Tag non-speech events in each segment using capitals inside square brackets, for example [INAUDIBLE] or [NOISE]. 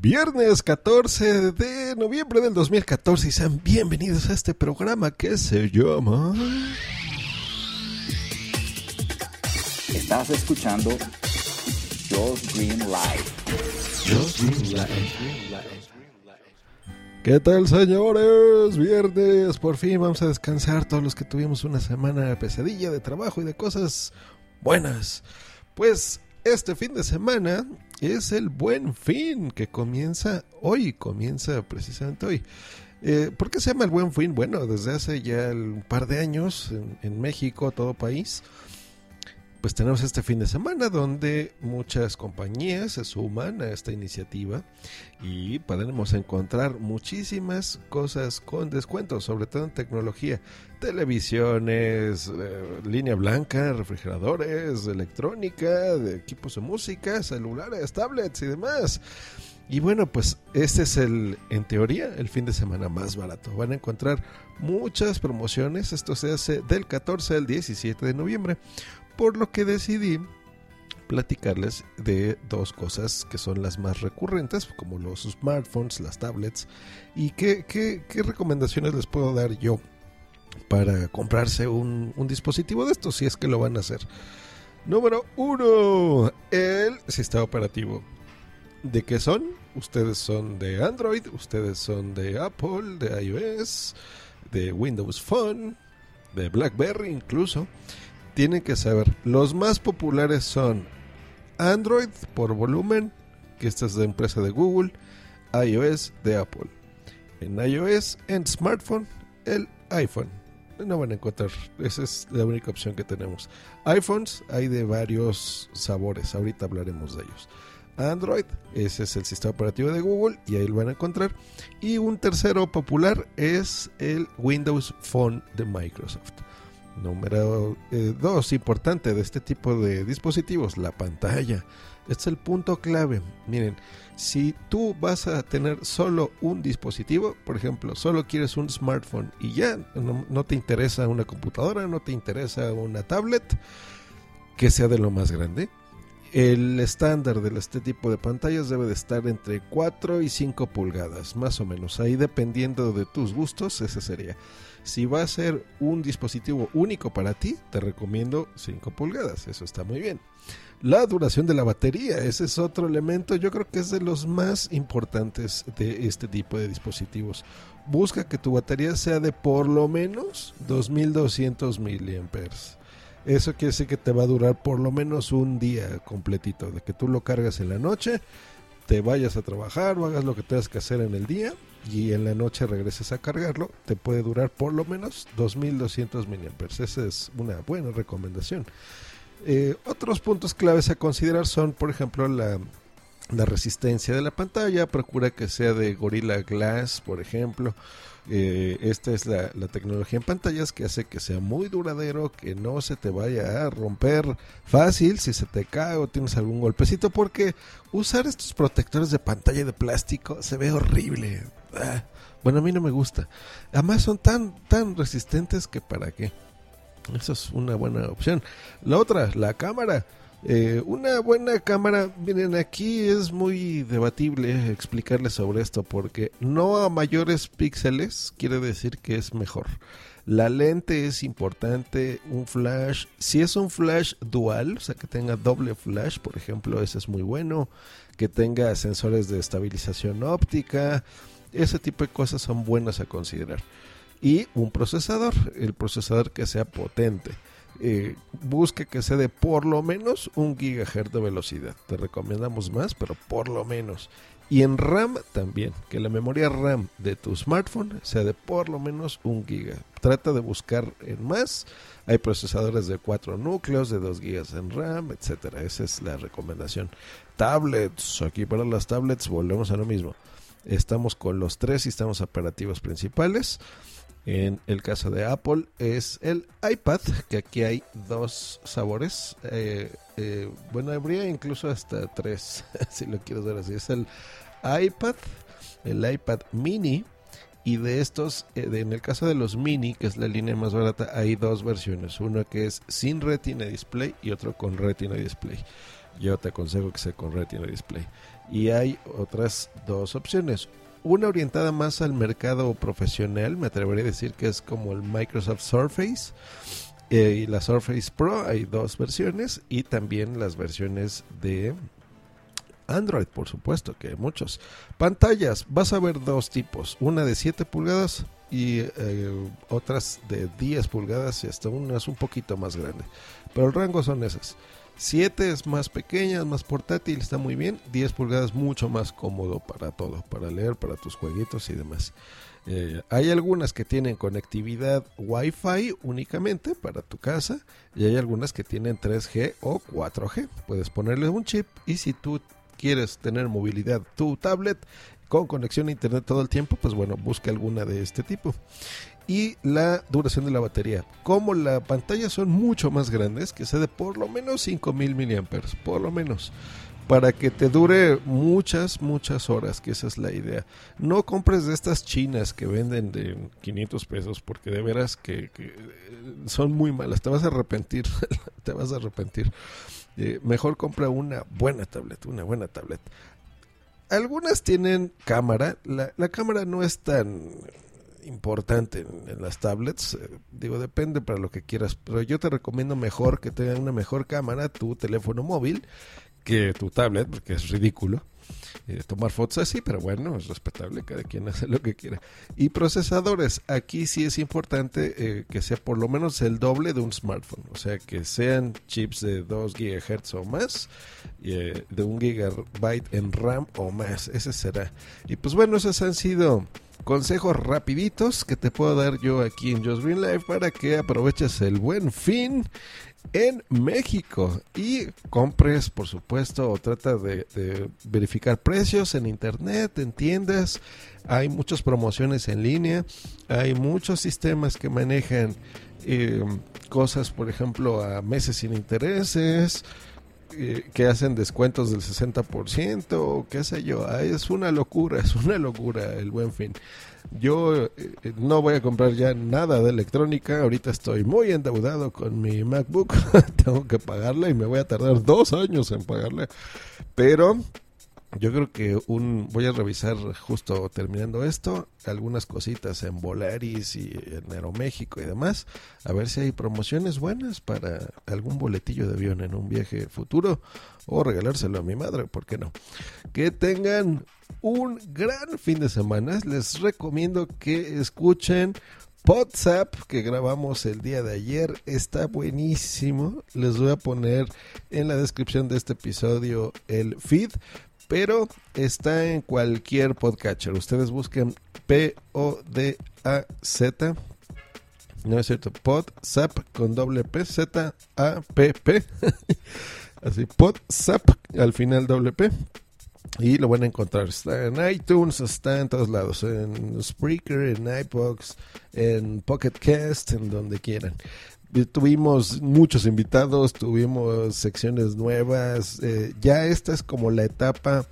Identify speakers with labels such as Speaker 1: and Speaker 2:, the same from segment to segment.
Speaker 1: Viernes 14 de noviembre del 2014 y sean bienvenidos a este programa que se llama...
Speaker 2: Estás escuchando Josh Green Live.
Speaker 1: ¿Qué tal señores? Viernes, por fin vamos a descansar todos los que tuvimos una semana pesadilla de trabajo y de cosas buenas. Pues este fin de semana es el buen fin que comienza hoy, comienza precisamente hoy. Eh, ¿Por qué se llama el buen fin? Bueno, desde hace ya un par de años en, en México, todo país, pues tenemos este fin de semana donde muchas compañías se suman a esta iniciativa y podemos encontrar muchísimas cosas con descuentos, sobre todo en tecnología, televisiones, eh, línea blanca, refrigeradores, electrónica, equipos de música, celulares, tablets y demás. Y bueno, pues este es el, en teoría, el fin de semana más barato. Van a encontrar muchas promociones. Esto se hace del 14 al 17 de noviembre por lo que decidí platicarles de dos cosas que son las más recurrentes, como los smartphones, las tablets, y qué, recomendaciones les puedo dar yo para comprarse un, dispositivo de estos, si es que lo van a hacer. Número uno, el sistema operativo. ¿De qué son? Ustedes son de Android, ustedes son de Apple, de iOS, de Windows Phone, de BlackBerry incluso tienen que saber, los más populares son Android por volumen, que esta es de empresa de Google, iOS de Apple. En iOS, en smartphone, el iPhone. No van a encontrar, esa es la única opción que tenemos. iPhones hay de varios sabores, ahorita hablaremos de ellos. Android, ese es el sistema operativo de Google y ahí lo van a encontrar. Y un tercero popular es el Windows Phone de Microsoft. Número 2, eh, importante de este tipo de dispositivos, la pantalla. Este es el punto clave. Miren, si tú vas a tener solo un dispositivo, por ejemplo, solo quieres un smartphone y ya no, no te interesa una computadora, no te interesa una tablet, que sea de lo más grande, el estándar de este tipo de pantallas debe de estar entre 4 y 5 pulgadas, más o menos. Ahí dependiendo de tus gustos, ese sería. Si va a ser un dispositivo único para ti, te recomiendo 5 pulgadas, eso está muy bien. La duración de la batería, ese es otro elemento, yo creo que es de los más importantes de este tipo de dispositivos. Busca que tu batería sea de por lo menos 2200 miliamperes. Eso quiere decir que te va a durar por lo menos un día completito, de que tú lo cargas en la noche, te vayas a trabajar o hagas lo que tengas que hacer en el día y en la noche regreses a cargarlo, te puede durar por lo menos 2200 mAh. Esa es una buena recomendación. Eh, otros puntos claves a considerar son, por ejemplo, la, la, resistencia de la pantalla. Procura que sea de Gorilla Glass, por ejemplo. Eh, esta es la, la, tecnología en pantallas que hace que sea muy duradero, que no se te vaya a romper fácil si se te cae o tienes algún golpecito, porque usar estos protectores de pantalla de plástico se ve horrible. Ah, bueno, a mí no me gusta. Además son tan, tan resistentes que para qué. Esa es una buena opción. La otra, la cámara. Eh, una buena cámara, miren, aquí es muy debatible explicarles sobre esto porque no a mayores píxeles quiere decir que es mejor. La lente es importante, un flash, si es un flash dual, o sea que tenga doble flash, por ejemplo, ese es muy bueno, que tenga sensores de estabilización óptica, ese tipo de cosas son buenas a considerar. Y un procesador, el procesador que sea potente. Eh, busque que sea de por lo menos un gigahertz de velocidad. Te recomendamos más, pero por lo menos. Y en RAM también, que la memoria RAM de tu smartphone sea de por lo menos un giga. Trata de buscar en más. Hay procesadores de 4 núcleos, de 2 gigas en RAM, etcétera. Esa es la recomendación. Tablets, aquí para las tablets volvemos a lo mismo Estamos con los tres sistemas operativos principales. En el caso de Apple es el iPad, que aquí hay dos sabores. Eh, eh, bueno, habría incluso hasta tres, [LAUGHS] si lo quieres ver así. Es el iPad, el iPad mini. Y de estos, eh, en el caso de los mini, que es la línea más barata, hay dos versiones. Una que es sin retina display y otro con retina display. Yo te aconsejo que sea con retina display. Y hay otras dos opciones una orientada más al mercado profesional, me atrevería a decir que es como el Microsoft Surface eh, y la Surface Pro, hay dos versiones y también las versiones de Android, por supuesto, que hay muchos. Pantallas, vas a ver dos tipos, una de 7 pulgadas y eh, otras de 10 pulgadas y hasta una es un poquito más grande. Pero el rango son esas. 7 es más pequeña, más portátil, está muy bien. 10 pulgadas mucho más cómodo para todo, para leer, para tus jueguitos y demás. Eh, hay algunas que tienen conectividad Wi-Fi únicamente para tu casa y hay algunas que tienen 3G o 4G. Puedes ponerle un chip y si tú quieres tener movilidad tu tablet con conexión a internet todo el tiempo, pues bueno, busca alguna de este tipo y la duración de la batería. Como la pantalla son mucho más grandes, que sea de por lo menos 5000 mAh, por lo menos, para que te dure muchas, muchas horas, que esa es la idea. No compres de estas chinas que venden de 500 pesos, porque de veras que, son muy malas, te vas a arrepentir, [LAUGHS] te vas a arrepentir. Eh, mejor compra una buena tablet, una buena tablet. Algunas tienen cámara, la, la cámara no es tan importante en, las tablets. Eh, digo, depende para lo que quieras, pero yo te recomiendo mejor que tenga una mejor cámara tu teléfono móvil que tu tablet, porque es ridículo. Eh, tomar fotos así, pero bueno, es respetable, cada quien hace lo que quiera. Y procesadores, aquí sí es importante eh, que sea por lo menos el doble de un smartphone, o sea, que sean chips de 2 GHz o más, de un gigabyte en RAM o más, ese será. Y pues bueno, esos han sido consejos rapiditos que te puedo dar yo aquí en Just Green Life para que aproveches el buen fin en México y compres, por supuesto, o trata de, verificar precios en internet, en tiendas. Hay muchas promociones en línea, hay muchos sistemas que manejan eh, cosas, por ejemplo, a meses sin intereses eh, que hacen descuentos del 60%, qué sé yo. Es una locura, [LAUGHS] es una locura el buen fin. Yo eh, no voy a comprar ya nada de electrónica. Ahorita estoy muy endeudado con mi MacBook. [LAUGHS] Tengo que pagarla y me voy a tardar dos años en pagarla. Pero yo creo que un voy a revisar justo terminando esto algunas cositas en Volaris y en Aeroméxico y demás a ver si hay promociones buenas para algún boletillo de avión en un viaje futuro o regalárselo a mi madre, ¿por qué no? Que tengan un gran fin de semana. Les recomiendo que escuchen WhatsApp que grabamos el día de ayer está buenísimo. Les voy a poner en la descripción de este episodio el feed pero está en cualquier podcatcher. Ustedes busquen P-O-D-A-Z. No es cierto, PodZap con doble P, Z-A-P-P. [LAUGHS] Así, PodZap al final doble P. Y lo van a encontrar. Está en iTunes, está en todos lados. En Spreaker, en iBox, en Pocket Cast, en donde quieran tuvimos muchos invitados, tuvimos secciones nuevas. Eh, ya esta es como la etapa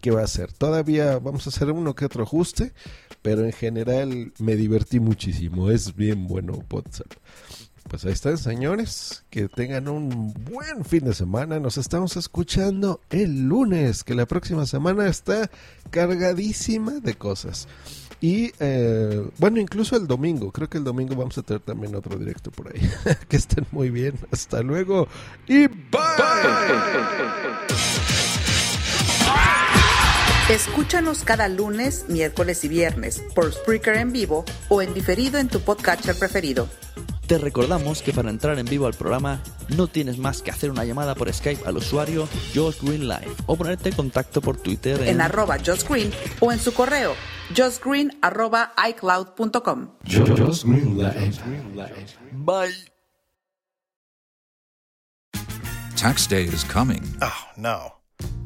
Speaker 1: que va a ser. Todavía vamos a hacer uno que otro ajuste, pero en general me divertí muchísimo. Es bien bueno WhatsApp. Pues ahí están, señores. Que tengan un buen fin de semana. Nos estamos escuchando el lunes, que la próxima semana está cargadísima de cosas. Y eh, bueno, incluso el domingo, creo que el domingo vamos a tener también otro directo por ahí. [LAUGHS] que estén muy bien, hasta luego y bye.
Speaker 3: Escúchanos cada lunes, miércoles y viernes por Spreaker en vivo o en diferido en tu podcatcher preferido.
Speaker 4: Te recordamos que para entrar en vivo al programa no tienes más que hacer una llamada por Skype al usuario Josh Green Live o ponerte en contacto por Twitter
Speaker 3: en, en arroba Josh Green o en su correo justgreen arroba icloud.com.
Speaker 5: Josh Green Live.
Speaker 4: Bye.
Speaker 6: Tax day is coming.
Speaker 7: Oh, no.